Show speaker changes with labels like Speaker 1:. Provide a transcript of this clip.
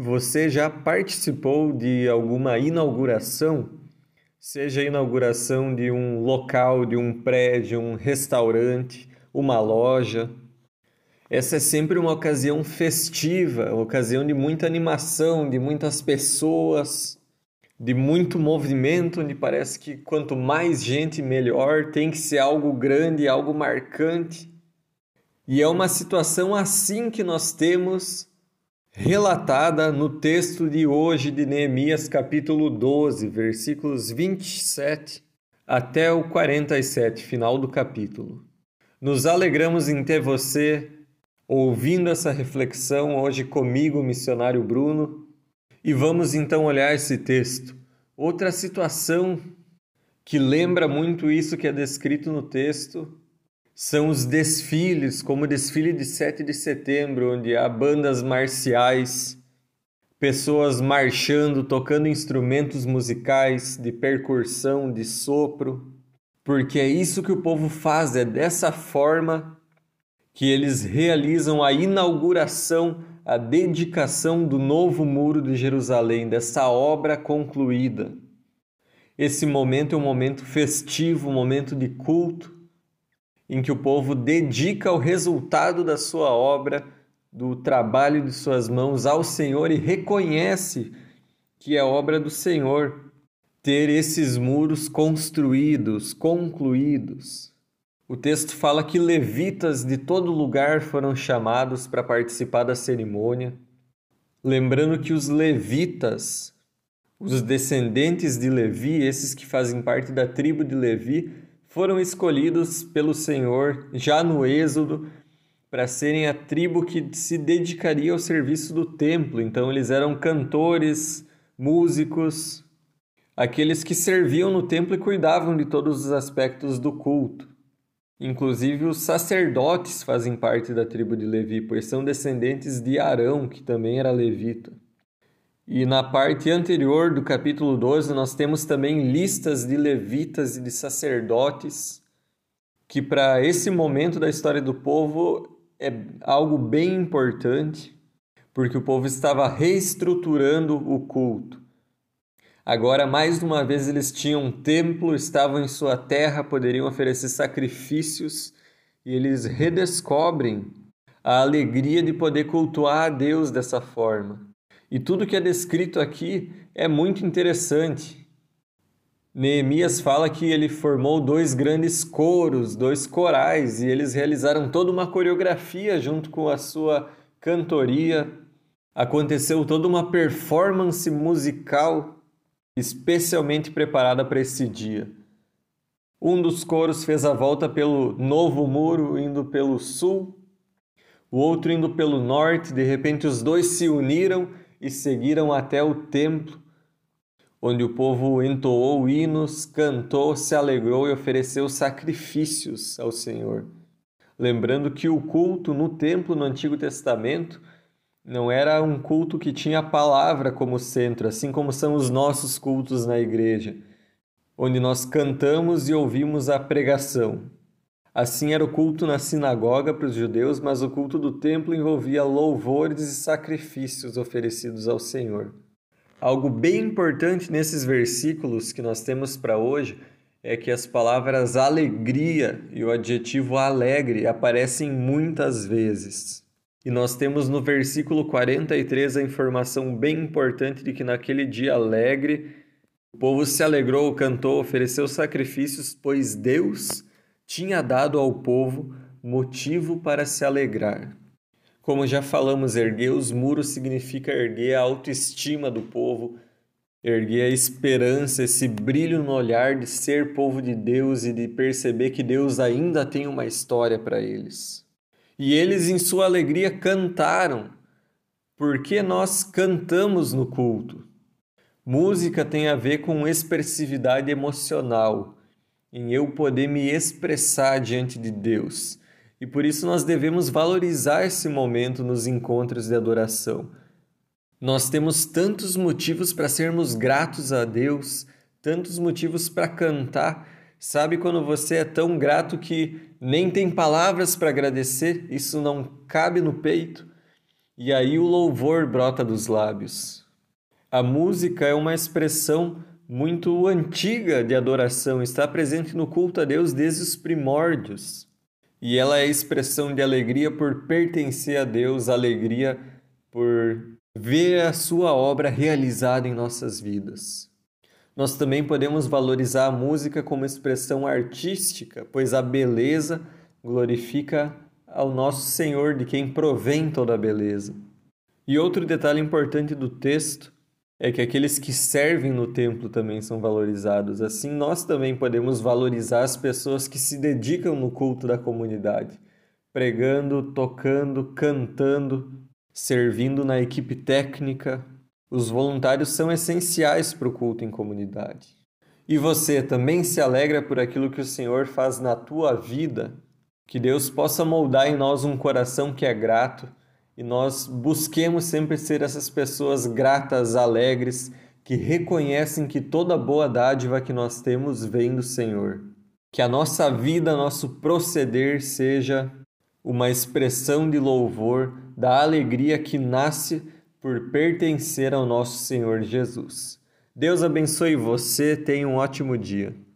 Speaker 1: Você já participou de alguma inauguração? Seja a inauguração de um local, de um prédio, um restaurante, uma loja. Essa é sempre uma ocasião festiva, uma ocasião de muita animação, de muitas pessoas, de muito movimento, onde parece que quanto mais gente, melhor, tem que ser algo grande, algo marcante. E é uma situação assim que nós temos relatada no texto de hoje de Neemias, capítulo 12, versículos 27 até o 47, final do capítulo. Nos alegramos em ter você ouvindo essa reflexão hoje comigo, missionário Bruno, e vamos então olhar esse texto. Outra situação que lembra muito isso que é descrito no texto são os desfiles, como o desfile de 7 de setembro, onde há bandas marciais, pessoas marchando, tocando instrumentos musicais de percussão, de sopro, porque é isso que o povo faz, é dessa forma que eles realizam a inauguração, a dedicação do novo muro de Jerusalém, dessa obra concluída. Esse momento é um momento festivo, um momento de culto, em que o povo dedica o resultado da sua obra, do trabalho de suas mãos ao Senhor e reconhece que é obra do Senhor ter esses muros construídos, concluídos. O texto fala que levitas de todo lugar foram chamados para participar da cerimônia, lembrando que os levitas, os descendentes de Levi, esses que fazem parte da tribo de Levi, foram escolhidos pelo Senhor já no Êxodo para serem a tribo que se dedicaria ao serviço do templo. Então, eles eram cantores, músicos, aqueles que serviam no templo e cuidavam de todos os aspectos do culto. Inclusive, os sacerdotes fazem parte da tribo de Levi, pois são descendentes de Arão, que também era levita. E na parte anterior do capítulo 12, nós temos também listas de levitas e de sacerdotes, que para esse momento da história do povo é algo bem importante, porque o povo estava reestruturando o culto. Agora, mais uma vez, eles tinham um templo, estavam em sua terra, poderiam oferecer sacrifícios e eles redescobrem a alegria de poder cultuar a Deus dessa forma. E tudo que é descrito aqui é muito interessante. Neemias fala que ele formou dois grandes coros, dois corais, e eles realizaram toda uma coreografia junto com a sua cantoria. Aconteceu toda uma performance musical especialmente preparada para esse dia. Um dos coros fez a volta pelo novo muro, indo pelo sul, o outro indo pelo norte. De repente, os dois se uniram e seguiram até o templo, onde o povo entoou hinos, cantou, se alegrou e ofereceu sacrifícios ao Senhor. Lembrando que o culto no templo no Antigo Testamento não era um culto que tinha a palavra como centro, assim como são os nossos cultos na igreja, onde nós cantamos e ouvimos a pregação. Assim era o culto na sinagoga para os judeus, mas o culto do templo envolvia louvores e sacrifícios oferecidos ao Senhor. Algo bem importante nesses versículos que nós temos para hoje é que as palavras alegria e o adjetivo alegre aparecem muitas vezes. E nós temos no versículo 43 a informação bem importante de que naquele dia alegre o povo se alegrou, cantou, ofereceu sacrifícios, pois Deus tinha dado ao povo motivo para se alegrar. Como já falamos, erguer os muros significa erguer a autoestima do povo, erguer a esperança, esse brilho no olhar de ser povo de Deus e de perceber que Deus ainda tem uma história para eles. E eles, em sua alegria, cantaram, porque nós cantamos no culto. Música tem a ver com expressividade emocional em eu poder me expressar diante de Deus. E por isso nós devemos valorizar esse momento nos encontros de adoração. Nós temos tantos motivos para sermos gratos a Deus, tantos motivos para cantar. Sabe quando você é tão grato que nem tem palavras para agradecer? Isso não cabe no peito. e aí o louvor brota dos lábios. A música é uma expressão muito antiga de adoração, está presente no culto a Deus desde os primórdios. E ela é expressão de alegria por pertencer a Deus, alegria por ver a sua obra realizada em nossas vidas. Nós também podemos valorizar a música como expressão artística, pois a beleza glorifica ao nosso Senhor, de quem provém toda a beleza. E outro detalhe importante do texto é que aqueles que servem no templo também são valorizados. Assim, nós também podemos valorizar as pessoas que se dedicam no culto da comunidade, pregando, tocando, cantando, servindo na equipe técnica. Os voluntários são essenciais para o culto em comunidade. E você também se alegra por aquilo que o Senhor faz na tua vida? Que Deus possa moldar em nós um coração que é grato e nós busquemos sempre ser essas pessoas gratas, alegres, que reconhecem que toda boa dádiva que nós temos vem do Senhor. Que a nossa vida, nosso proceder seja uma expressão de louvor da alegria que nasce por pertencer ao nosso Senhor Jesus. Deus abençoe você, tenha um ótimo dia.